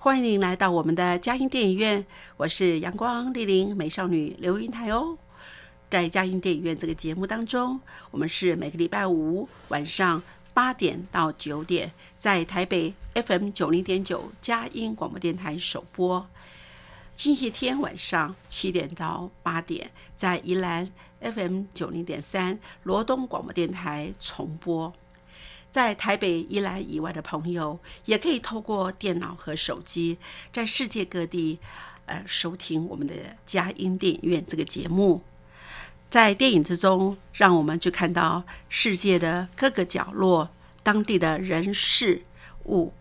欢迎您来到我们的佳音电影院，我是阳光丽玲美少女刘云台哦。在佳音电影院这个节目当中，我们是每个礼拜五晚上八点到九点，在台北 FM 九零点九佳音广播电台首播；星期天晚上七点到八点，在宜兰 FM 九零点三罗东广播电台重播。在台北、宜兰以外的朋友，也可以透过电脑和手机，在世界各地，呃，收听我们的佳音电影院这个节目。在电影之中，让我们去看到世界的各个角落，当地的人事物，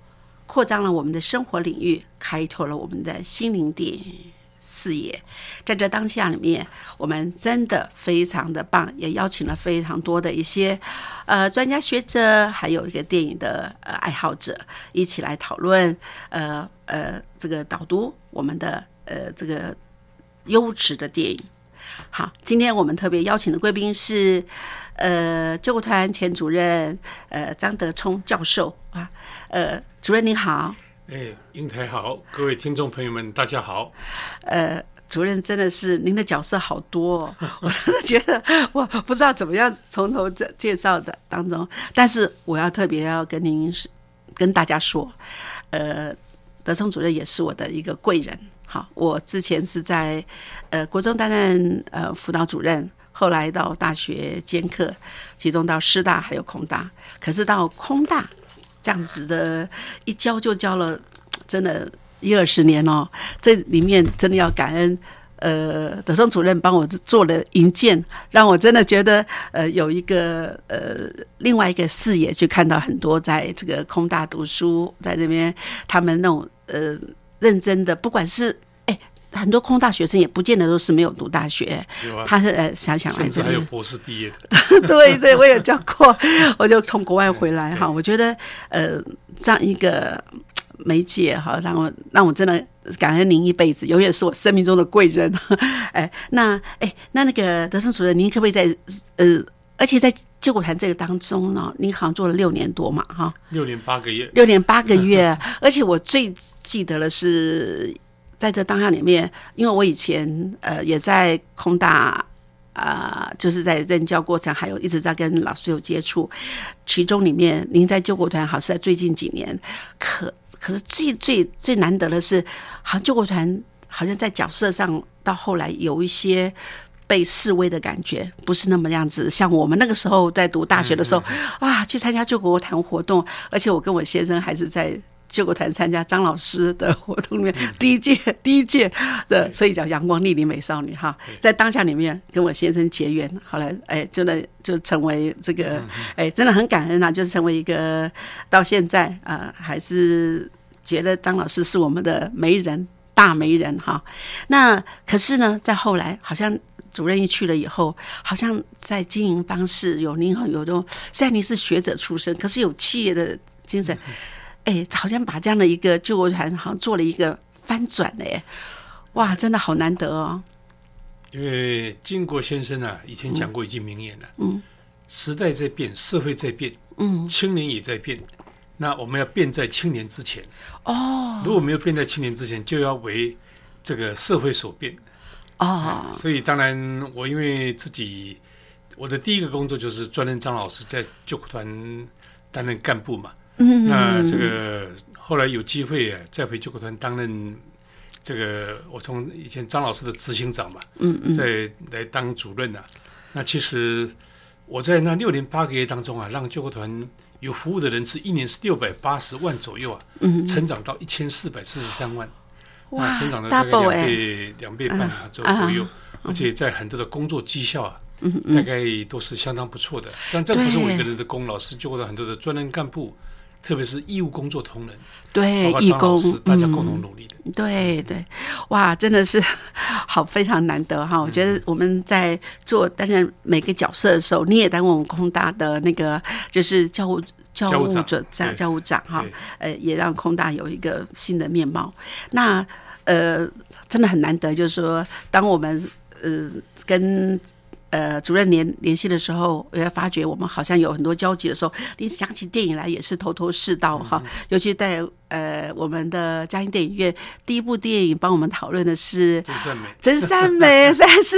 扩张了我们的生活领域，开拓了我们的心灵电视野。在这当下里面，我们真的非常的棒，也邀请了非常多的一些呃专家学者，还有一个电影的呃爱好者，一起来讨论呃呃这个导读我们的呃这个优质的电影。好，今天我们特别邀请的贵宾是呃救国团前主任呃张德聪教授啊，呃主任您好。哎，英台好，各位听众朋友们，大家好。呃，主任真的是您的角色好多，哦，我真的觉得我不知道怎么样从头介介绍的当中，但是我要特别要跟您跟大家说，呃，德聪主任也是我的一个贵人。好，我之前是在呃国中担任呃辅导主任，后来到大学兼课，其中到师大还有空大，可是到空大。这样子的一教就教了，真的一二十年哦。这里面真的要感恩，呃，德松主任帮我做了引荐，让我真的觉得呃有一个呃另外一个视野，就看到很多在这个空大读书，在这边他们那种呃认真的，不管是。很多空大学生也不见得都是没有读大学，他是呃想想甚至还有博士毕业的。对对，我也教过，我就从国外回来哈。我觉得呃这样一个媒介哈，让我让我真的感恩您一辈子，永远是我生命中的贵人。哎，那哎那那个德生主任，您可不可以在呃，而且在救国团这个当中呢，您好像做了六年多嘛哈？六年八个月。六年八个月，而且我最记得的是。在这当下里面，因为我以前呃也在空大啊，就是在任教过程，还有一直在跟老师有接触。其中里面，您在救国团好是在最近几年，可可是最最最难得的是，好像救国团好像在角色上到后来有一些被示威的感觉，不是那么样子。像我们那个时候在读大学的时候，啊，去参加救国团活动，而且我跟我先生还是在。救国团参加张老师的活动里面，第一届 第一届的，所以叫阳光丽丽美少女哈，在当下里面跟我先生结缘，后来哎，真的就成为这个哎，真的很感恩啊，就是成为一个到现在啊，还是觉得张老师是我们的媒人大媒人哈。那可是呢，在后来好像主任一去了以后，好像在经营方式有您有种，虽然您是学者出身，可是有企业的精神。哎，好像把这样的一个救国团，好像做了一个翻转嘞！哇，真的好难得哦。因为金国先生啊，以前讲过一句名言呢，嗯，时代在变，社会在变，嗯，青年也在变，那我们要变在青年之前哦。如果没有变在青年之前，就要为这个社会所变哦。所以当然，我因为自己，我的第一个工作就是专任张老师在救国团担任干部嘛。那这个后来有机会啊，再回救国团担任这个我从以前张老师的执行长嘛，嗯嗯，在来当主任啊。那其实我在那六年八个月当中啊，让救国团有服务的人是一年是六百八十万左右啊，嗯，成长到一千四百四十三万，哇，成长了大概两倍两倍半啊左左右，而且在很多的工作绩效啊，嗯嗯，大概都是相当不错的。但这不是我一个人的功劳，是救国团很多的专任干部。特别是义务工作同仁，对义工，大家共同努力的，对对，哇，真的是 好非常难得哈！我觉得我们在做担任每个角色的时候，你也当我们空大的那个就是教务教务长教务长哈，呃，也让空大有一个新的面貌。那呃，真的很难得，就是说，当我们呃跟。呃，主任联联系的时候，我也发觉我们好像有很多交集的时候，你想起电影来也是头头是道哈。尤其在呃我们的嘉兴电影院，第一部电影帮我们讨论的是《真善美》，真善美算是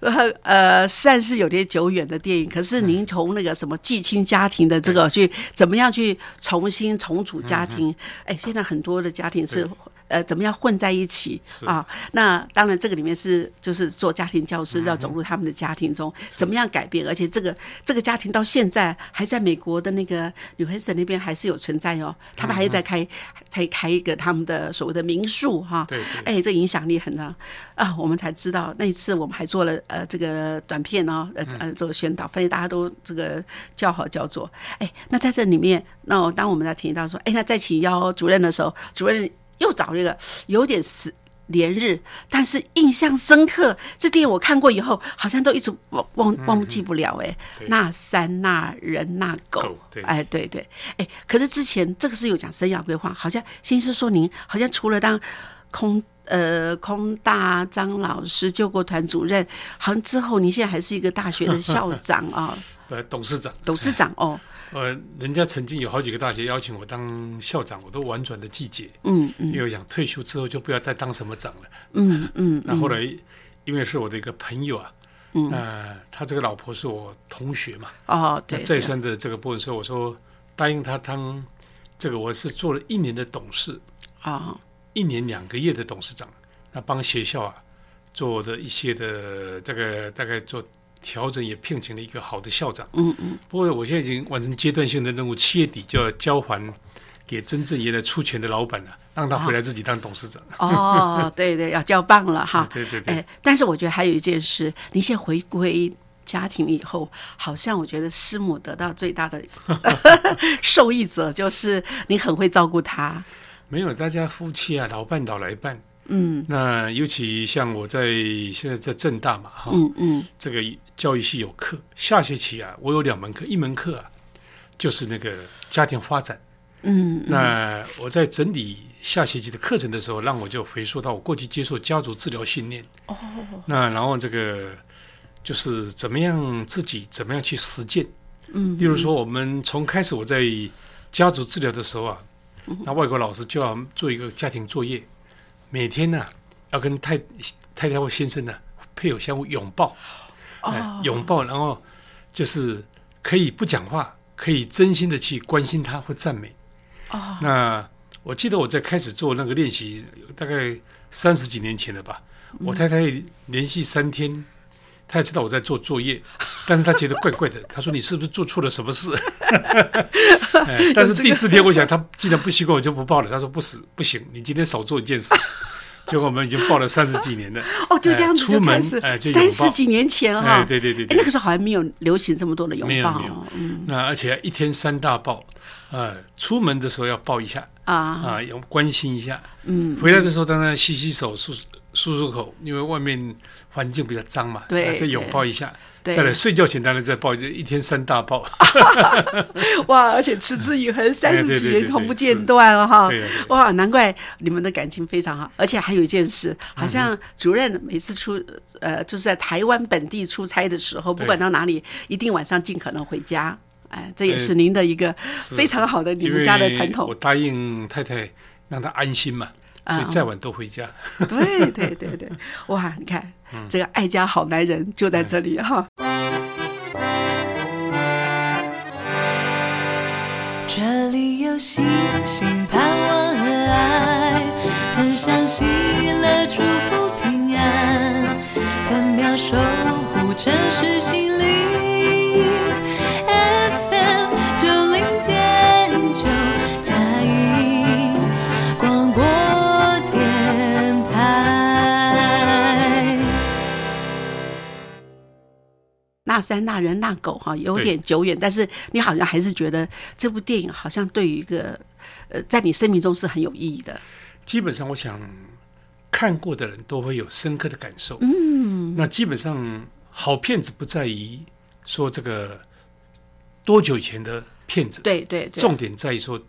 呃呃算是有点久远的电影。可是您从那个什么继亲家庭的这个去怎么样去重新重组家庭？哎，现在很多的家庭是。呃，怎么样混在一起啊？那当然，这个里面是就是做家庭教师，要走入他们的家庭中，怎么样改变？而且这个这个家庭到现在还在美国的那个纽黑省那边还是有存在哦。他们还是在开，才开一个他们的所谓的民宿哈。对。哎，这影响力很大啊！我们才知道那一次我们还做了呃这个短片哦，呃呃做宣导，发现大家都这个叫好叫座。哎，那在这里面，那当我们在提到说，哎，那再请邀主任的时候，主任。又找了一个有点是连日，但是印象深刻。这电影我看过以后，好像都一直忘忘忘记不了。哎，那山那人那狗，哎，对对，哎，可是之前这个是有讲生涯规划，好像先是说您好像除了当空呃空大张老师救国团主任，好像之后您现在还是一个大学的校长啊，呃，董事长，董事长哦。呃，人家曾经有好几个大学邀请我当校长，我都婉转的拒绝。嗯嗯，因为我想退休之后就不要再当什么长了。嗯嗯。那后来，因为是我的一个朋友啊，嗯，那他这个老婆是我同学嘛。哦，对。再生的这个部分时候，我说答应他当这个，我是做了一年的董事啊，一年两个月的董事长，那帮学校啊做的一些的这个大概做。调整也聘请了一个好的校长。嗯嗯。不过我现在已经完成阶段性的任务，七月底就要交还给真正原来出钱的老板了，让他回来自己当董事长。哦，对对，要交棒了哈。对对对。哎，但是我觉得还有一件事，您现在回归家庭以后，好像我觉得师母得到最大的 受益者就是你很会照顾他。没有，大家夫妻啊，老伴老来伴。嗯，那尤其像我在现在在正大嘛，哈，嗯嗯，这个教育系有课，下学期啊，我有两门课，一门课啊，就是那个家庭发展，嗯，那我在整理下学期的课程的时候，让我就回溯到我过去接受家族治疗训练，哦，那然后这个就是怎么样自己怎么样去实践，嗯，例如说我们从开始我在家族治疗的时候啊，那外国老师就要做一个家庭作业。每天呢，要跟太太太或先生呢配偶相互拥抱，拥抱，然后就是可以不讲话，可以真心的去关心他或赞美。哦，那我记得我在开始做那个练习，大概三十几年前了吧。我太太连续三天，她也知道我在做作业，但是她觉得怪怪的。她说：“你是不是做错了什么事？” 但是第四天，我想她既然不习惯，我就不报了。她说：“不是不行，你今天少做一件事。” 结果我们已经抱了三十几年了。哦，就这样子出门，三十几年前哈。对对对。哎，那个时候好像没有流行这么多的拥抱。没有。那而且一天三大抱，呃，出门的时候要抱一下啊啊，要关心一下。嗯。回来的时候当然洗洗手、漱漱漱口，因为外面环境比较脏嘛。对。再拥抱一下。再来睡觉前当然再抱，就一天三大抱。哇，而且持之以恒，三十几年从不间断了哈。哇，难怪你们的感情非常好。而且还有一件事，好像主任每次出呃，就是在台湾本地出差的时候，不管到哪里，一定晚上尽可能回家。哎，这也是您的一个非常好的你们家的传统。我答应太太让她安心嘛，所以再晚都回家。对对对对，哇，你看。这个爱家好男人就在这里哈。这里有星星、盼望和爱。爱，分享喜乐，祝福平安，分秒守护城市心灵。那山那人那狗哈，有点久远，但是你好像还是觉得这部电影好像对于一个呃，在你生命中是很有意义的。基本上，我想看过的人都会有深刻的感受。嗯，那基本上好片子不在于说这个多久以前的片子，对对对，重点在于说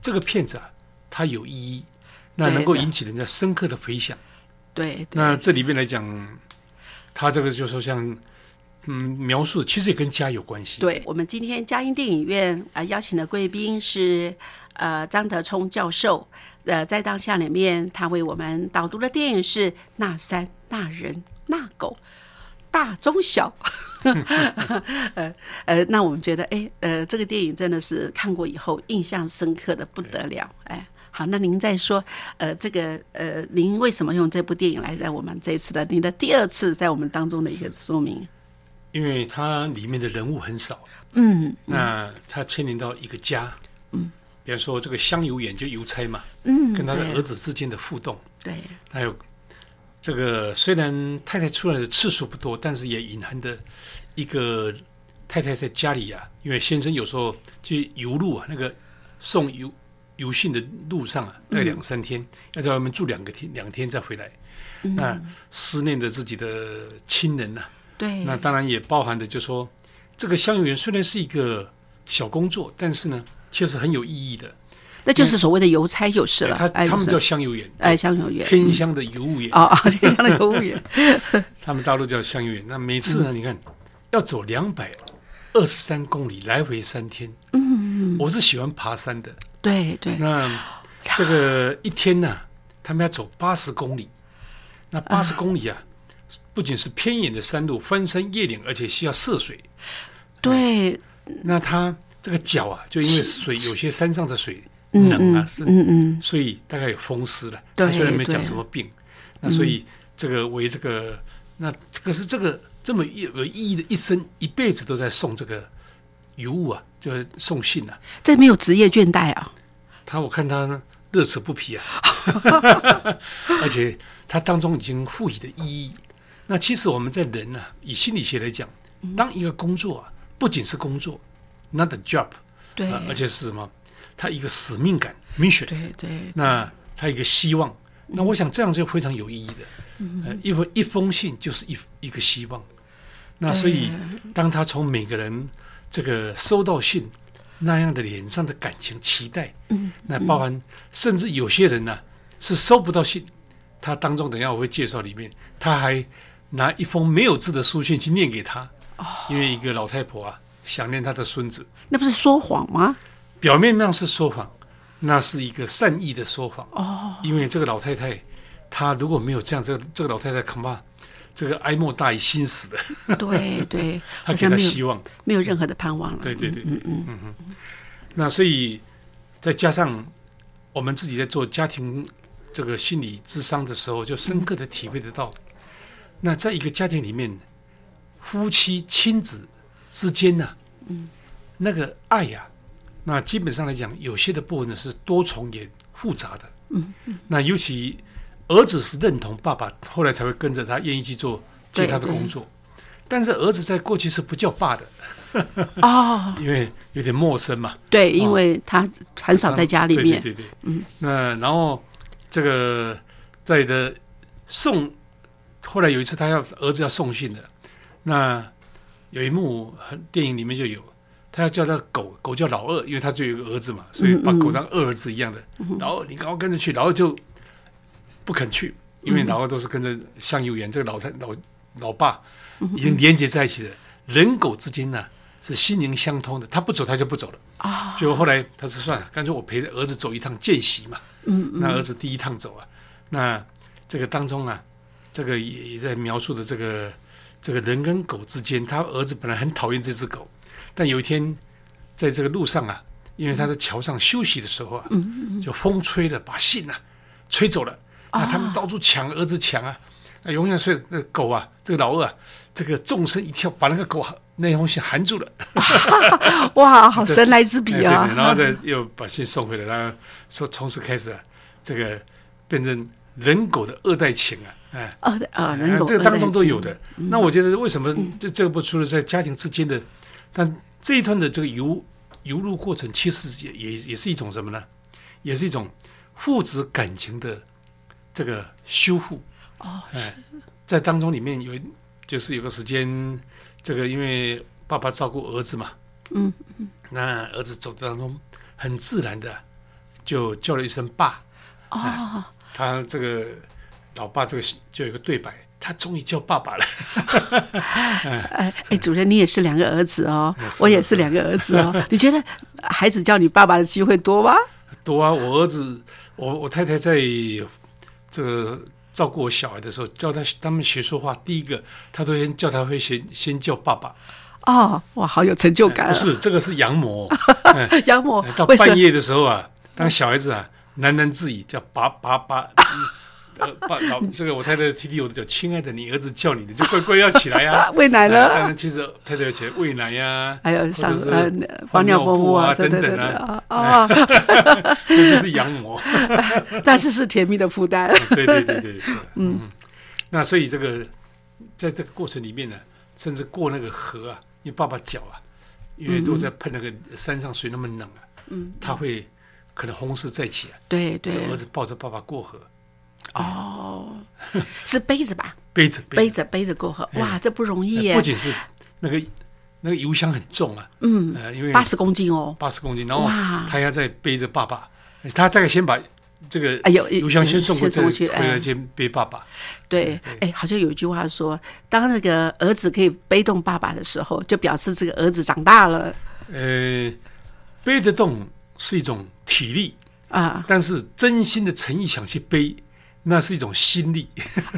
这个片子啊，它有意义，那能够引起人家深刻的回响。对，对那这里面来讲，他这个就说像嗯描述，其实也跟家有关系。对我们今天嘉音电影院啊、呃、邀请的贵宾是呃张德聪教授，呃在当下里面他为我们导读的电影是《那山那人那狗》。大中小，呃呃，那我们觉得，哎，呃，这个电影真的是看过以后印象深刻的不得了，哎，好，那您再说，呃，这个，呃，您为什么用这部电影来在我们这一次的您的第二次在我们当中的一个说明？因为它里面的人物很少，嗯，那它牵连到一个家，嗯，比方说这个香油眼就邮差嘛，嗯，跟他的对儿子之间的互动，对，还有这个虽然太太出来的次数不多，但是也隐含的一个太太在家里啊，因为先生有时候去邮路啊，那个送邮邮信的路上啊，大概两三天，要在外面住两个天，两天再回来，那思念着自己的亲人呐、对，那当然也包含的，就说这个香油园虽然是一个小工作，但是呢，确实很有意义的。那就是所谓的邮差就是了，他他们叫香油园，哎香油园，天香的邮务员，哦哦，偏乡的邮务员，他们大陆叫香油园。那每次呢，你看要走两百二十三公里，来回三天。嗯，我是喜欢爬山的。对对，那这个一天呢，他们要走八十公里。那八十公里啊，不仅是偏远的山路，翻山越岭，而且需要涉水。对，那他这个脚啊，就因为水有些山上的水嗯冷啊，嗯是嗯嗯，所以大概有风湿了。对他虽然没讲什么病，那所以这个为这个，那这个是这个这么有有意义的一生一辈子都在送这个邮物啊，就是送信啊。这没有职业倦怠啊，他我看他乐此不疲啊，而且他当中已经赋予的意义。那其实我们在人啊，以心理学来讲，当一个工作啊，不仅是工作，not a job，对。啊，而且是什么？他一个使命感 mission，对对，那他一个希望，那我想这样就非常有意义的。呃，一封一封信就是一一个希望。那所以，当他从每个人这个收到信那样的脸上的感情期待，嗯，那包含甚至有些人呢、是收不到信，他当中等下我会介绍里面，他还拿一封没有字的书信去念给他，因为一个老太婆啊想念她的孙子，那不是说谎吗？表面上是说谎，那是一个善意的说谎。哦，因为这个老太太，她如果没有这样，这个这个老太太恐怕这个哀莫大于心死的，对对，她给好像没有她希望。没有任何的盼望了。对对对对嗯嗯那所以再加上我们自己在做家庭这个心理智商的时候，就深刻的体会得到，那在一个家庭里面，夫妻亲子之间呢、嗯，那个爱呀、那基本上来讲，有些的部分呢是多重也复杂的。嗯，那尤其儿子是认同爸爸，后来才会跟着他，愿意去做接他的工作。但是儿子在过去是不叫爸的，嗯，哦，因为有点陌生嘛。对，因为他很少在家里面，对对对对，嗯。那然后这个在的送，后来有一次他要儿子要送信的，那有一幕很电影里面就有，他要叫他狗，狗叫老二，因为他就有一个儿子嘛，所以把狗当二儿子一样的。老二你赶快跟着去，老二就不肯去，因为老二都是跟着向右远这个老太老老爸已经连接在一起的，人狗之间呢。是心灵相通的，他不走他就不走了啊。就后来他说算了，干脆我陪着儿子走一趟见习嘛。嗯嗯，那儿子第一趟走啊，那这个当中啊，这个也也在描述的这个这个人跟狗之间，他儿子本来很讨厌这只狗，但有一天在这个路上啊，因为他在桥上休息的时候啊，嗯就风吹了，把信啊吹走了，啊，他们到处抢儿子抢啊，那永远是那狗啊，这个老二啊，这个纵身一跳，把那个狗那东西含住了，哇，好 神来之笔啊！然后再又把信送回来，然后说从此开始啊，这个变成人狗的二代情啊，哎，哦啊，人狗这个当中都有的。那我觉得为什么这这部除了在家庭之间的，但这一段的这个游游入过程，其实也也也是一种什么呢？也是一种父子感情的这个修复哦，哎，在当中里面有就是有个时间。这个因为爸爸照顾儿子嘛，嗯嗯，那儿子走当中很自然的就叫了一声爸，哦，他这个老爸这个就有一个对白，他终于叫爸爸了。哎哎，主任你也是两个儿子哦，我也是两个儿子哦，你觉得孩子叫你爸爸的机会多吗？多啊，我儿子，我我太太在这个。照顾我小孩的时候，教他他们学说话，第一个他都先叫他会先先叫爸爸。哦，哇，好有成就感。不是，这个是养母。养母到半夜的时候啊，当小孩子啊喃喃自语叫爸爸爸。呃，爸老这个我太太弟弟有的叫亲爱的，你儿子叫你的就乖乖要起来呀，喂奶了。其实太太要起来喂奶呀，还有上呃放尿布啊等等啊。啊，这就是养母，但是是甜蜜的负担。对对对对是。嗯，那所以这个在这个过程里面呢，甚至过那个河啊，因为爸爸脚啊，因为都在碰那个山上水那么冷啊，嗯，他会可能红事再起啊。对对，儿子抱着爸爸过河。哦，是背着吧？背着背着背着过河，哇，这不容易耶！不仅是那个那个油箱很重啊，嗯，呃，因为八十公斤哦，八十公斤，然后他要再背着爸爸，他大概先把这个哎呦油箱先送过去，回来先背爸爸。对，哎，好像有一句话说，当那个儿子可以背动爸爸的时候，就表示这个儿子长大了。呃，背得动是一种体力啊，但是真心的诚意想去背。那是一种心力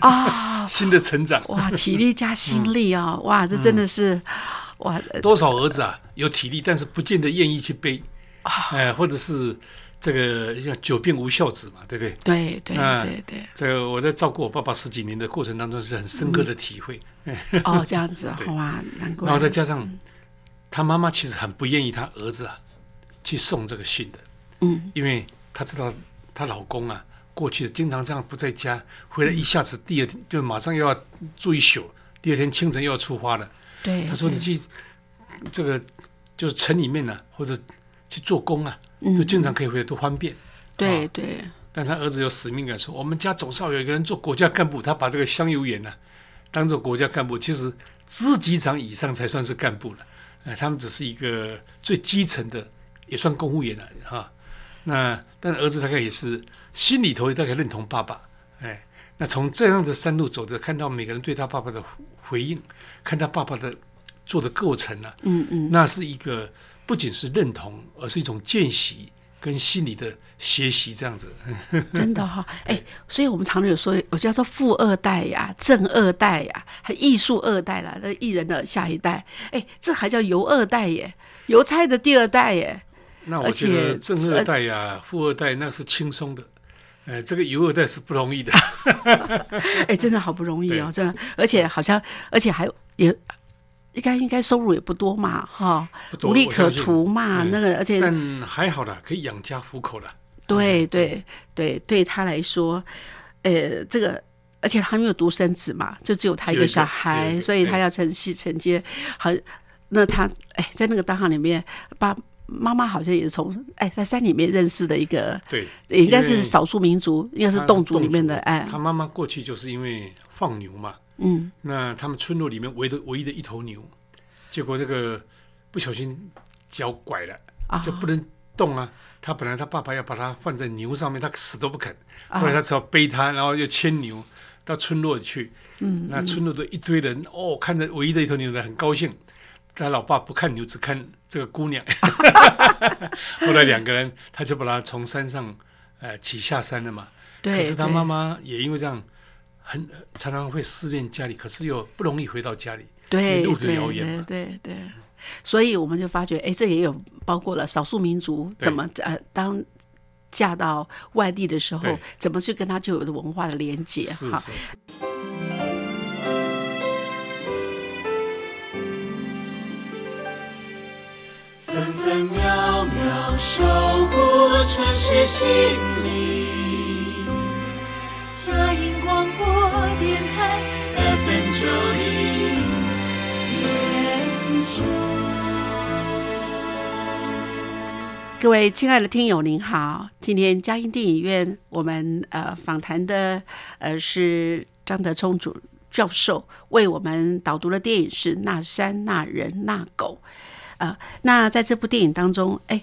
啊，新的成长哇，体力加心力啊，哇，这真的是哇，多少儿子啊有体力，但是不见得愿意去背啊，哎，或者是这个像久病无孝子嘛，对不对？对对对对，这个我在照顾我爸爸十几年的过程当中是很深刻的体会。哦，这样子 哇，难怪。然后再加上他妈妈其实很不愿意他儿子啊去送这个信的，嗯，因为她知道她老公啊。过去的经常这样不在家，回来一下子第二天就马上又要住一宿，第二天清晨又要出发了。对，他说你去这个就是城里面呢，或者去做工啊，都经常可以回来，多方便。对对。但他儿子有使命感，说我们家总是要有一个人做国家干部，他把这个乡邮员呢当做国家干部，其实支级长以上才算是干部了。哎，他们只是一个最基层的，也算公务员了哈。那但儿子大概也是。心里头大概认同爸爸，哎，那从这样的山路走着，看到每个人对他爸爸的回应，看他爸爸的做的构成啊，嗯嗯，那是一个不仅是认同，而是一种见习跟心理的学习，这样子。真的哈，哎，所以我们常常有说，我叫做富二代呀，正二代呀，还艺术二代了，那艺人的下一代，哎，这还叫邮二代耶，邮差的第二代耶。那我觉得正二代呀，富二代那是轻松的。哎，这个油二代是不容易的，哎，真的好不容易哦，真的，而且好像，而且还也应该应该收入也不多嘛，哈，无利可图嘛，那个，而且但还好啦，可以养家糊口了。对对对，对他来说，呃，这个，而且他没有独生子嘛，就只有他一个小孩，所以他要承袭承接，好，那他哎，在那个大行里面把。妈妈好像也是从哎在山里面认识的一个，对，应该是少数民族，应该是侗族里面的哎。他妈妈过去就是因为放牛嘛，嗯，那他们村落里面唯的唯一的一头牛，结果这个不小心脚拐了，就不能动啊。他本来他爸爸要把他放在牛上面，他死都不肯，后来他只好背他，然后又牵牛到村落去。嗯，那村落的一堆人哦，看着唯一的一头牛呢，很高兴。他老爸不看牛，只看这个姑娘。后来两个人，他就把她从山上，呃，骑下山了嘛。对。可是他妈妈也因为这样，很常常会思念家里，可是又不容易回到家里。对路途遥远对对。所以我们就发觉，哎，这也有包括了少数民族怎么呃当嫁到外地的时候，怎么去跟他就有的文化的连接哈。是是分分秒秒守护城市心灵。佳音广播电台 FM 九零点九。各位亲爱的听友，您好！今天嘉音电影院我们呃访谈的呃是张德聪主教授为我们导读的电影是《那山那人那狗》呃，那在这部电影当中，哎，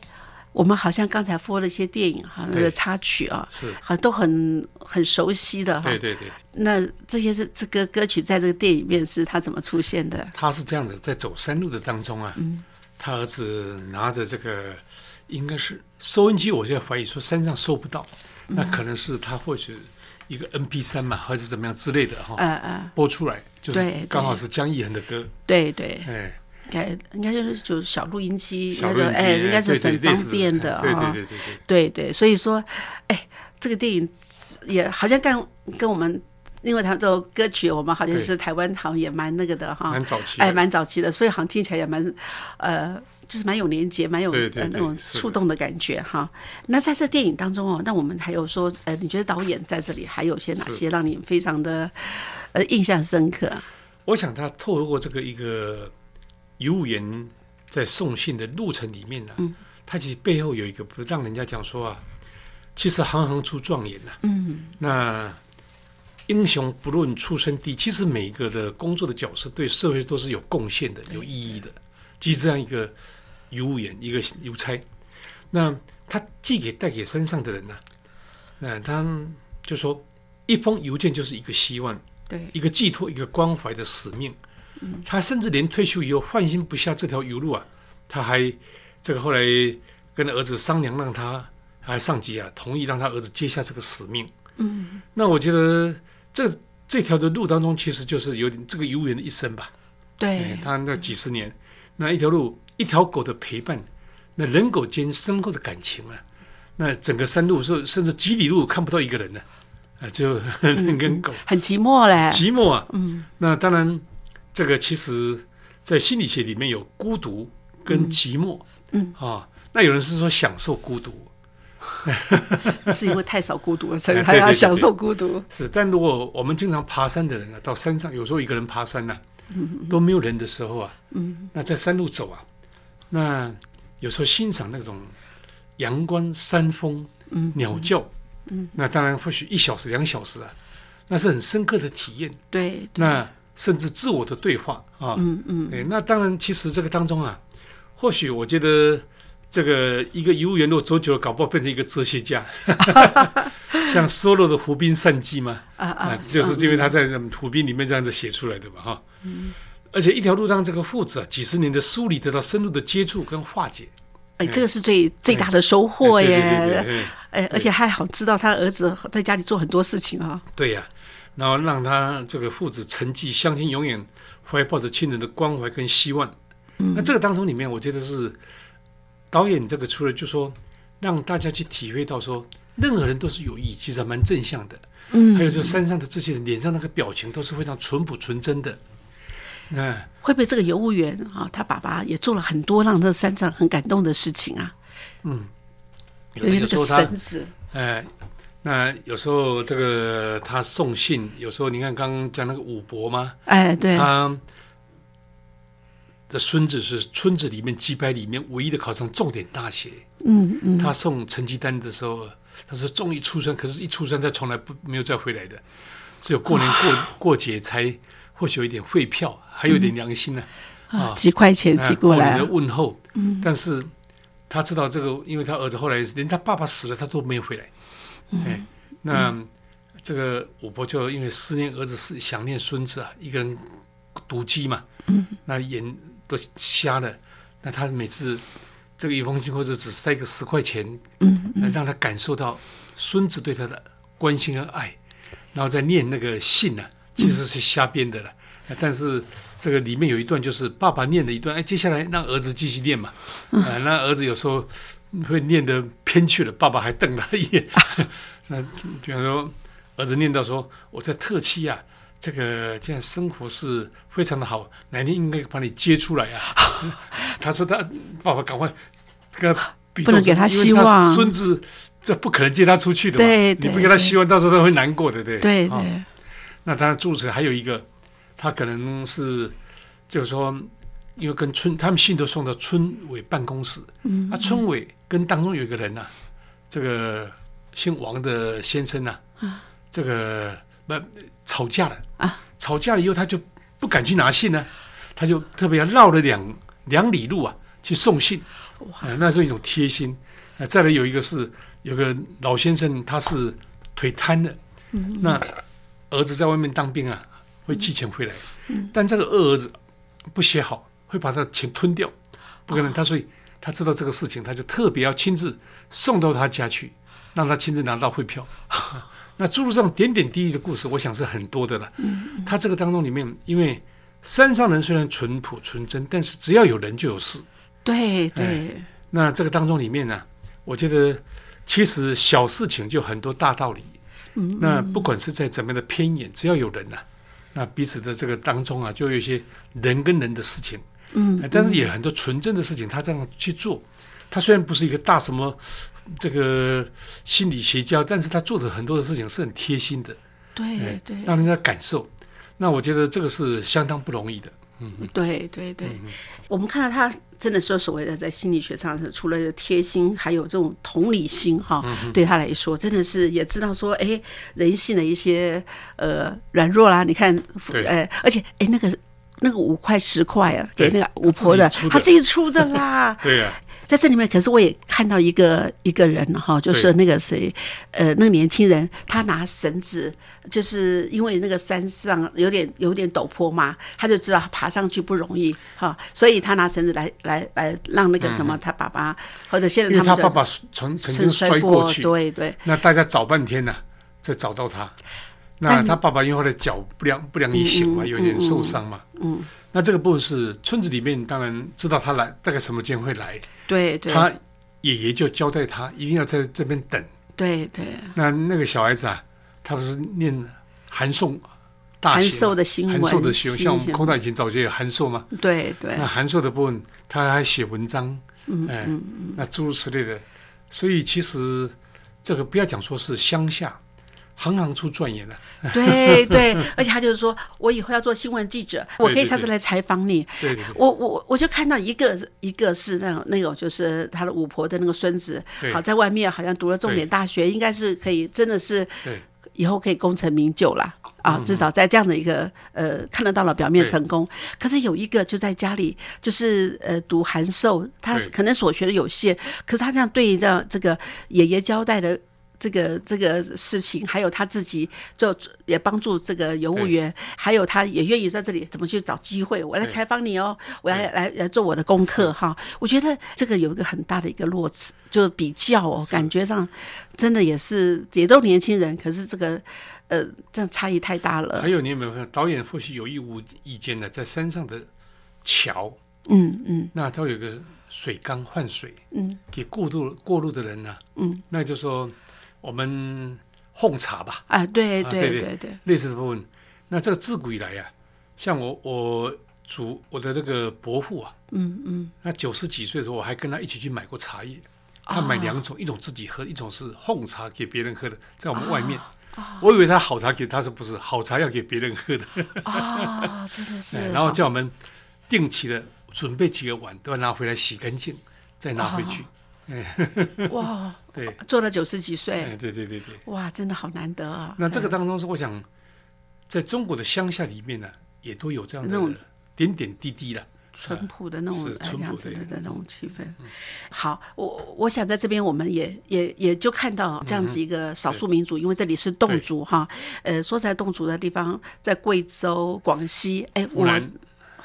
我们好像刚才播了一些电影哈，那个插曲啊，是。好像都很很熟悉的哈。对对对，那这些是这个歌曲在这个电影里面是他怎么出现的？他是这样子，在走山路的当中啊，嗯。他儿子拿着这个应该是收音机，我就怀疑说山上收不到，嗯。那可能是他或许一个 N P 三嘛，还是怎么样之类的哈、嗯嗯，播出来就是刚好是江一恒的歌，对对，哎，应该应该就是就是小录音机，小录哎，应该是很方便的啊。对对对对，对对，所以说，哎，这个电影也好像跟跟我们，因为它这首歌曲，我们好像是台湾好像也蛮那个的哈，蛮早期，哎，蛮早期的，所以好像听起来也蛮，呃，就是蛮有连接，蛮有那种触动的感觉哈。那在这电影当中哦，那我们还有说，呃，你觉得导演在这里还有些哪些让你非常的呃印象深刻？我想他透过这个一个邮务员在送信的路程里面呢、嗯他其实背后有一个不让人家讲说啊，其实行行出状元呐、嗯，那英雄不论出身低，其实每一个的工作的角色对社会都是有贡献的、有意义的。即使这样一个邮务员，一个邮差，那他寄给带给山上的人呢、那他就说，一封邮件就是一个希望。对，一个寄托、一个关怀的使命。他甚至连退休以后放心不下这条邮路啊，他还这个后来跟儿子商量，让他还上级啊同意让他儿子接下这个使命。嗯，那我觉得这这条的路当中，其实就是有点这个邮务员的一生吧。对哎，他那几十年，那一条路，一条狗的陪伴，那人狗间深厚的感情啊，那整个山路是甚至几里路看不到一个人呢、啊，就人 跟狗。很寂寞嘞。寂寞啊。嗯，那当然，这个其实在心理学里面有孤独跟寂寞。嗯啊，那有人是说享受孤独，是因为太少孤独了，所以哎对对对他要享受孤独。是。但如果我们经常爬山的人呢、到山上有时候一个人爬山呢、都没有人的时候啊，嗯，那在山路走啊，那有时候欣赏那种阳光、山风、嗯鸟叫，嗯，那当然或许一小时、两小时啊，那是很深刻的体验。对，那甚至自我的对话啊，嗯嗯，哎，那当然，其实这个当中啊，或许我觉得这个一个邮务员如果走久了，搞不好变成一个哲学家，像 solo 的《湖滨散记》嘛，啊啊，啊，就是因为他在湖滨里面这样子写出来的嘛，哈。而且一条路让这个父子啊，几十年的梳理得到深入的接触跟化解，哎，这个是最最大的收获耶！哎，而且还好知道他儿子在家里做很多事情啊。对呀、然后让他这个父子沉寂，相亲永远怀抱着亲人的关怀跟希望。那这个当中里面，我觉得是导演这个除了就说让大家去体会到说，任何人都是有意义，其实还蛮正向的。嗯还有就山上的这些人脸上那个表情都是非常淳朴纯真的。那会不会这个邮务员啊，他爸爸也做了很多让这山上很感动的事情啊？有的因为那个有时候他绳子，哎，那有时候这个他送信，有时候你看刚刚讲那个武伯吗？哎，对，他的孙子是村子里面几百里面唯一的考上重点大学。嗯嗯，他送成绩单的时候，他说终于出生，可是一出生他从来不没有再回来的，只有过年过过节才或许有一点汇票，还有一点良心呢、啊，几块钱哎寄过来年的，问候。嗯，但是他知道这个，因为他儿子后来连他爸爸死了，他都没有回来。哎，那、这个五伯就因为思念儿子，是想念孙子啊，一个人独居嘛，嗯，那眼都瞎了，那他每次这个一封信或者只塞个十块钱，嗯让他感受到孙子对他的关心和爱，然后再念那个信呢、啊，其实是瞎编的了。但是这个里面有一段就是爸爸念的一段，哎，接下来让儿子继续念嘛，啊、那儿子有时候会念得偏去了，爸爸还瞪他一眼。那比方说，儿子念到说：“我在特区啊，这个这样生活是非常的好，哪天应该把你接出来啊？” 他说：“他爸爸赶快跟他比，不能给他希望孙子这不可能接他出去的嘛。对你不给他希望，到时候他会难过的，对啊对对，那当然，住持还有一个，他可能是就是说，因为跟村他们信都送到村委办公室，嗯，啊，村委跟当中有一个人呐、这个姓王的先生呐、啊，这个不吵架了。啊，吵架了以后他就不敢去拿信呢、他就特别要绕了两两里路啊去送信，哇、那是一种贴心。啊，再来有一个是有个老先生，他是腿瘫的，那儿子在外面当兵啊，会寄钱回来，但这个二儿子不写好，会把他的钱吞掉，不可能。他所以他知道这个事情，他就特别要亲自送到他家去，让他亲自拿到汇票。啊 那诸如这种点点滴滴的故事，我想是很多的了。他这个当中里面，因为山上人虽然淳朴纯真，但是只要有人就有事。对对，那这个当中里面呢，我觉得其实小事情就很多大道理。嗯，那不管是在怎么样的偏远，只要有人呐、那彼此的这个当中啊，就有一些人跟人的事情。嗯呃，但是也很多纯正的事情，他这样去做，他虽然不是一个大什么这个心理学家，但是他做的很多的事情是很贴心的，对哎对让人家感受。那我觉得这个是相当不容易的。嗯对对对，嗯我们看到他真的说所谓的在心理学上是除了贴心，还有这种同理心哈，嗯对他来说真的是也知道说，哎，人性的一些呃软弱啦，你看，对呃，而且哎那个。那个五块十块啊，给那个五婆的他自己出，的。啦。对呀、在这里面，可是我也看到一个一个人哈，就是那个谁，呃，那个年轻人，他拿绳子，就是因为那个山上有点有点陡坡嘛，他就知道爬上去不容易哈，所以他拿绳子来来来让那个什么他爸爸或者现在他们他爸爸曾曾经摔摔过去，对对。那大家找半天呢、才找到他。那他爸爸因为他的脚不良不良于行嘛，有点受伤嘛。嗯，那这个部分是村子里面当然知道他来大概什么间会来，对对他爷爷就交代他一定要在这边等。对对，那那个小孩子啊，他不是念韩宋大函学嘛授的新闻，函授的学，像我们新空大以前早就有韩寿嘛。对对那韩寿的部分，他还写文章，嗯哎嗯那诸如此类的。所以其实这个不要讲说是乡下，行行出状元的、对对，而且他就是说我以后要做新闻记者，我可以下次来采访你，对对对。我我我就看到一个一个是那种那种就是他的五婆的那个孙子，好在外面好像读了重点大学，应该是可以真的是以后可以功成名就了。啊，至少在这样的一个呃看得到了表面成功，可是有一个就在家里就是呃读函授，他可能所学的有限，可是他这样对着这个爷爷交代的这个这个事情，还有他自己就也帮助这个邮务员，还有他也愿意在这里怎么去找机会，我来采访你哦，我要来来来做我的功课哈。我觉得这个有一个很大的一个落差，就比较哦，感觉上真的也是也都年轻人，可是这个呃这样差异太大了。还。有你有没有看导演或许有意无意间的在山上的桥，嗯嗯。那他有个水缸换水嗯。给过路过路的人呢、嗯。那就说我们奉茶吧，啊，对啊对对对对，类似的部分。那这个自古以来呀、像我我祖我的这个伯父啊，嗯嗯那九十几岁的时候，我还跟他一起去买过茶叶。他买两种，一种自己喝，一种是奉茶给别人喝的，在我们外面。我以为他好茶给他说不是，好茶要给别人喝的。啊，真的是哎，然后叫我们定期的准备几个碗，都要拿回来洗干净，再拿回去。哇，对，做到九十几哎，岁，对对对对。哇，真的好难得啊。那这个嗯当中是我想，在中国的乡下里面呢，也都有这样那种的点点滴滴了。淳朴的那种这样子的对这种气氛。好，我我想在这边我们也也也就看到这样子一个少数民族，因为这里是侗族哈。呃，说起来侗族的地方在贵州、广西，哎，我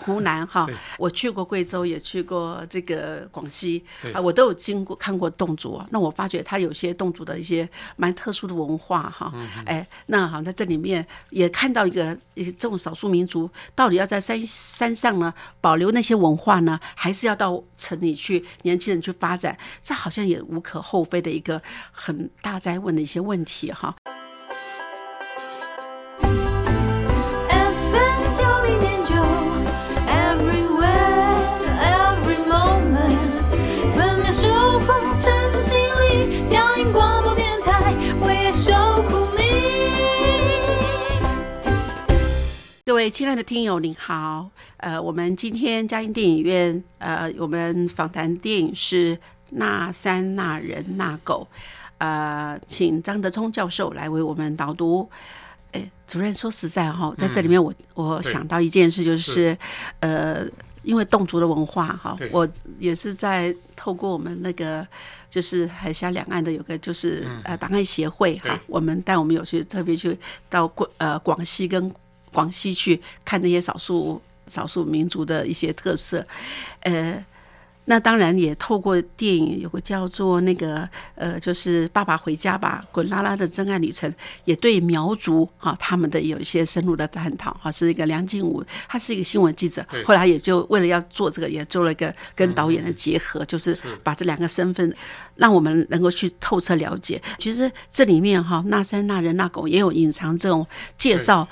湖南哈，我去过贵州，也去过这个广西啊，我都有经过看过侗族啊。那我发觉它有些侗族的一些蛮特殊的文化哈，嗯哎，那好在这里面也看到一个一个这种少数民族到底要在山山上呢保留那些文化呢，还是要到城里去年轻人去发展？这好像也无可厚非的一个很大在问的一些问题哈。亲爱的听友，您好。呃，我们今天嘉音电影院，呃，我们访谈电影是《那山那人那狗》，呃，请张德聪教授来为我们导读。哎，主任说实在哈，在这里面我、我想到一件事，就是呃，因为侗族的文化哈对，我也是在透过我们那个就是海峡两岸的有个就是、呃档案协会哈对，我们带我们有去特别去到广呃广西跟广西去看那些少数少数民族的一些特色，呃。那当然也透过电影有个叫做那个呃，就是《爸爸回家吧》滚拉拉的真爱旅程，也对苗族哈、他们的有一些深入的探讨哈、是一个梁静武，他是一个新闻记者，后来也就为了要做这个，也做了一个跟导演的结合，就是把这两个身份让我们能够去透彻了解。其实这里面哈、那山那人那狗也有隐藏这种介绍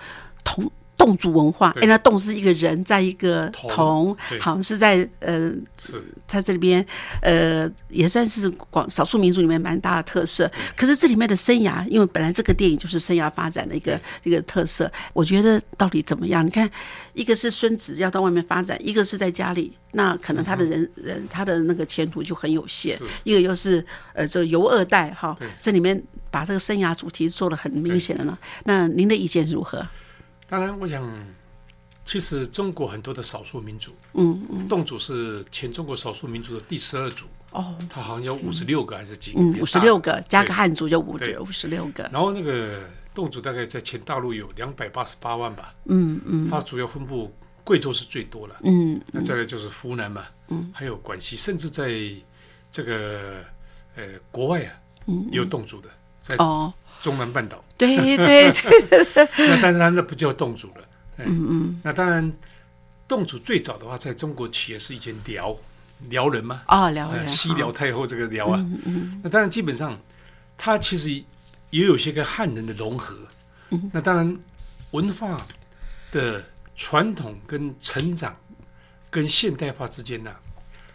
同。侗族文化，哎，那侗是一个人，在一个同好像是在呃是在这里边，呃，也算是广少数民族里面蛮大的特色。可是这里面的生涯，因为本来这个电影就是生涯发展的一个一个特色，我觉得到底怎么样？你看，一个是孙子要到外面发展，一个是在家里，那可能他的人人他的那个前途就很有限。一个又是呃，这游二代哈，这里面把这个生涯主题做的很明显的呢。那您的意见如何？当然，我想，其实中国很多的少数民族，嗯嗯，侗族是全中国少数民族的第十二族，哦，它好像有五十六个还是几个？五十六个加个对汉族就五对。五十六个。然后那个侗族大概在全大陆有两百八十八万吧，嗯嗯。它主要分布贵州是最多了，嗯那再来就是湖南嘛，嗯，还有广西，甚至在这个呃国外啊，嗯，也有侗族的，在哦，中南半岛，对对 对，那但是它那不叫洞主了，哎嗯嗯，那当然，洞主最早的话，在中国起的是一间辽辽人嘛，哦，辽人，呃西辽太后这个辽啊，嗯嗯。那当然基本上，他其实也有些跟汉人的融合。嗯。那当然，文化的传统跟成长跟现代化之间呢、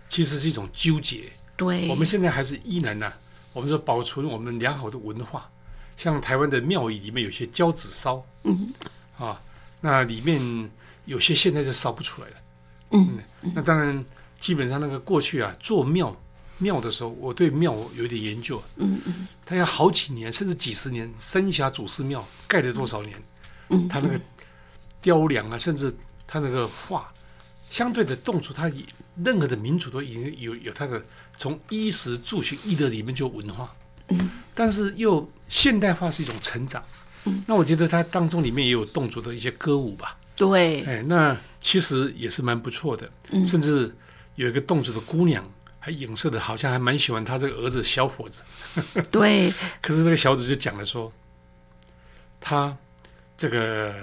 其实是一种纠结。对，我们现在还是依然呢、我们说保存我们良好的文化，像台湾的庙宇里面有些胶纸烧，嗯啊，那里面有些现在就烧不出来了。嗯那当然，基本上那个过去啊，做庙庙的时候，我对庙有点研究，嗯嗯它要好几年甚至几十年，三峡祖师庙盖了多少年，嗯，它那个雕梁啊，甚至它那个画，相对的侗族，它以任何的民族都已经有有它的从衣食住行衣的里面就有文化，嗯，但是又现代化是一种成长，嗯，那我觉得它当中里面也有动作的一些歌舞吧，对，哎，那其实也是蛮不错的，嗯。甚至有一个动作的姑娘。还影射的，好像还蛮喜欢他这个儿子小伙子。对，可是那个小子就讲了说，他这个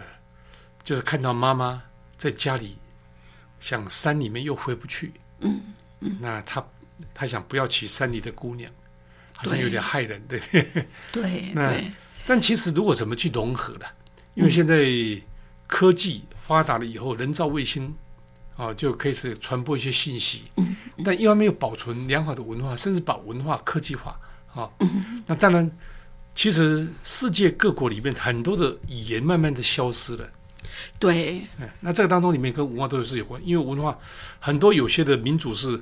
就是看到妈妈在家里，想山里面又回不去，嗯嗯。那他他想不要娶山里的姑娘，好像有点害人，对不对？对那对，但其实如果怎么去融合了，因为现在科技发达了以后，人造卫星啊就可以是传播一些信息，嗯但一方面又保存良好的文化，甚至把文化科技化啊。嗯那当然，其实世界各国里面很多的语言慢慢的消失了。对，哎，那这个当中里面跟文化都是有关，因为文化很多有些的民族是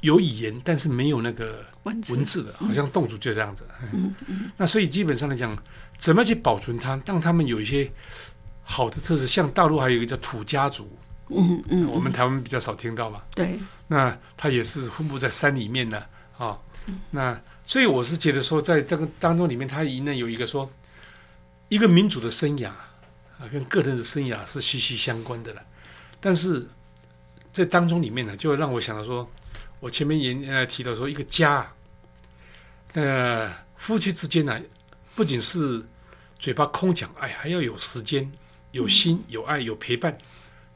有语言，但是没有那个文字文字的，好像侗族就这样子。嗯嗯那所以基本上来讲，怎么去保存它，让他们有一些好的特色，像大陆还有一个叫土家族，嗯嗯，我们台湾比较少听到嘛。对，那它也是分布在山里面的啊。嗯那所以我是觉得说，在这个当中里面，它一呢有一个说，一个民族的生涯啊，跟个人的生涯是息息相关的了。但是这当中里面呢，就让我想到说，我前面也呃提到说，一个家啊，那夫妻之间呢，不仅是嘴巴空讲爱，还要有时间、有心、有爱、有陪伴、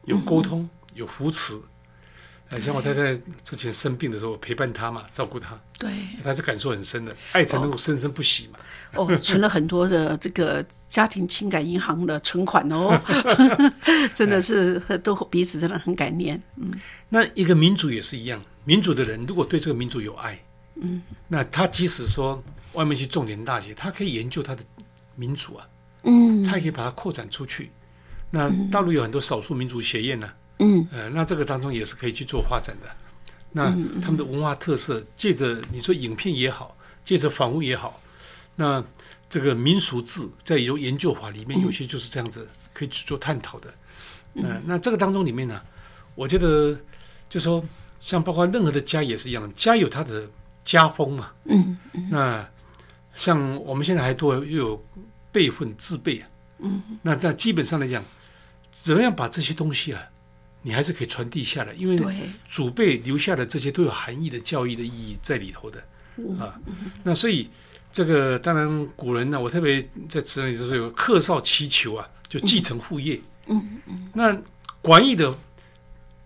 有沟通、有扶持。呃，像我太太之前生病的时候，陪伴她嘛，照顾她，对，她就感受很深的，爱才能够生生不息嘛。哦，存了很多的这个家庭情感银行的存款哦，真的是都彼此真的很感念。嗯，那一个民族也是一样，民主的人如果对这个民主有爱，嗯，那他即使说外面去重点大学，他可以研究他的民主啊，嗯。他也可以把它扩展出去。那大陆有很多少数民族学院呢、嗯。呃，那这个当中也是可以去做发展的。那他们的文化特色，借着你说影片也好，借着访问也好，那这个民俗志在有研究法里面，有些就是这样子可以去做探讨的。嗯、那这个当中里面呢，我觉得就说像包括任何的家也是一样，家有它的家风嘛。嗯那像我们现在还多又有辈分自辈啊。嗯，那在基本上来讲，怎么样把这些东西啊，你还是可以传递下来，因为，祖辈留下的这些都有含义的教育的意义在里头的嗯啊。那所以这个当然古人呢，我特别在词里就是有客少祈求啊，就继承父业。嗯嗯那广义的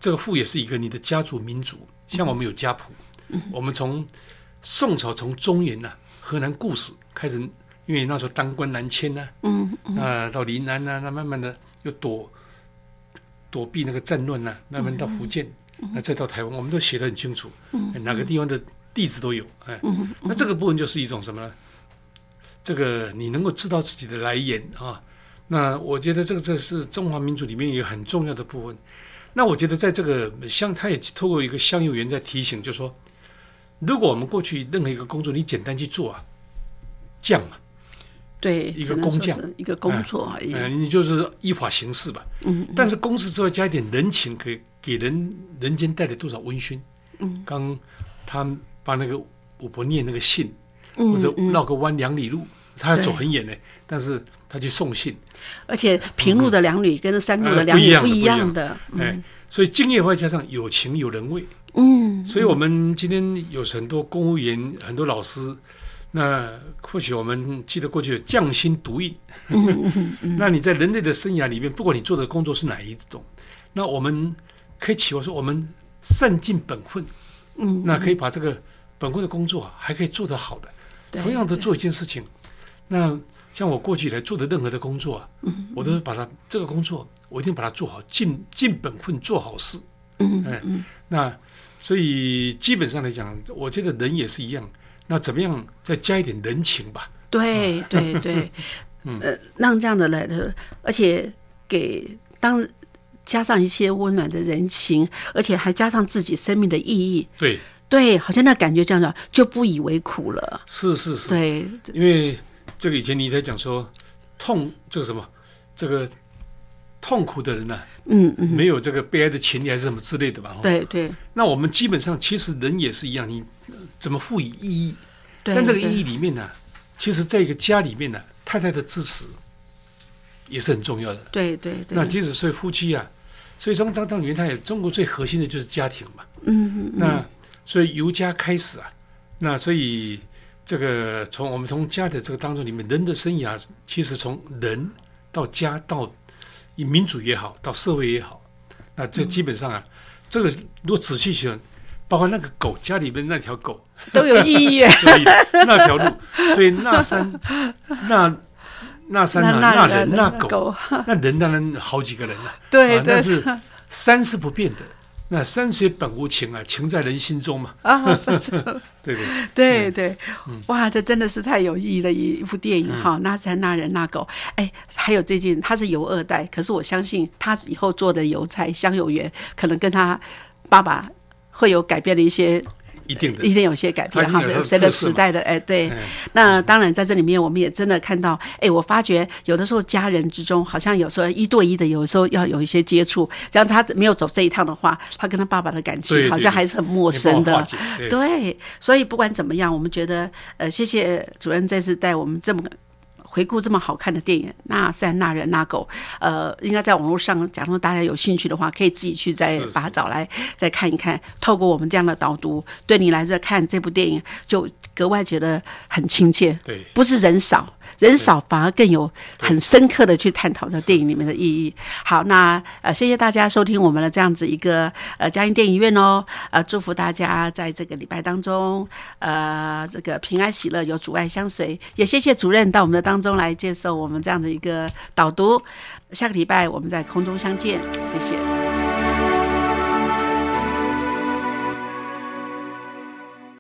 这个父也是一个你的家族民族，像我们有家谱，嗯我们从宋朝从中原呐、河南固始开始，因为那时候当官南迁呐、嗯嗯那到临安呐、那慢慢的又躲躲避那个战乱呐、慢慢到福建，那再到台湾，我们都写的很清楚，哎哪个地方的地址都有，哎，嗯那这个部分就是一种什么呢？这个你能够知道自己的来源啊，那我觉得这个这是中华民族里面一个很重要的部分。那我觉得在这个乡，他也透过一个乡友员在提醒，就是说，如果我们过去任何一个工作，你简单去做啊，匠嘛，对，一个工匠一个工作而已。嗯、你就是依法行事吧。嗯但是公事之外加一点人情，可以给人人间带来多少温馨？嗯，刚他把那个五伯念那个信，嗯或者嗯绕个弯两里路，他要走很远呢，但是他去送信，而且平路的两旅跟山路的两呃不一样的旅不一样样的。哎，所以敬业外加上有情有人味，嗯，所以我们今天有很多公务员、很多老师，那或许我们记得过去有匠心独运。那你在人类的生涯里面，不管你做的工作是哪一种，那我们可以期望说，我们善尽本分，嗯，那可以把这个本分的工作啊，还可以做得好的。同样的做一件事情，那像我过去以来做的任何的工作啊，嗯我都是把它这个工作，我一定把它做好，尽尽本分做好事。嗯哎，那所以基本上来讲，我觉得人也是一样。那怎么样再加一点人情吧？对对对，嗯呃，让这样的来的，而且给当加上一些温暖的人情，而且还加上自己生命的意义，对，对，好像那感觉这样子就不以为苦了。是是是，对，因为这个以前你在讲说痛这个什么这个痛苦的人呢、嗯嗯，没有这个悲哀的情理还是什么之类的吧？哦。对对那我们基本上其实人也是一样，你呃怎么赋予意义？对，但这个意对义里面呢，其实在一个家里面呢，太太的支持也是很重要的。对对对，那即使是夫妻啊，所以从张张元他也中国最核心的就是家庭嘛。嗯嗯那所以由家开始啊，那所以这个从我们从家的这个当中里面，人的生涯其实从人到家到以民主也好，到社会也好，那这基本上啊，这个如果仔细想，包括那个狗家里面那条狗，都有意义。所以那条路，所以那山 那那山啊，那人那狗，那人当然好几个人了、对对啊但是山是不变的。那山水本无情啊，情在人心中嘛，啊，山水，对 对？对 对，嗯。哇，这真的是太有意义的一部电影哈！那山那人那狗，哎，还有最近他是油二代，可是我相信他以后做的油菜香油园，可能跟他爸爸会有改变的一些，一定的一。定有些改变哈。随着时代的哎，对，哎那当然，在这里面我们也真的看到，哎，我发觉有的时候家人之中，好像有时候一对一的，有时候要有一些接触。这样他没有走这一趟的话，他跟他爸爸的感情好像还是很陌生的。对，所以不管怎么样，我们觉得，呃，谢谢主任这次带我们这么回顾这么好看的电影《那山那人那狗》，呃，应该在网络上，假如大家有兴趣的话，可以自己去再把它找来再看一看。透过我们这样的导读，对你来这看这部电影就格外觉得很亲切。对不是人少，人少反而更有很深刻的去探讨这电影里面的意义。好，那呃，谢谢大家收听我们的这样子一个呃嘉音电影院哦，呃，祝福大家在这个礼拜当中，呃，这个平安喜乐，有阻碍相随。也谢谢主任到我们的当中来接受我们这样的一个导读。下个礼拜我们在空中相见，谢谢。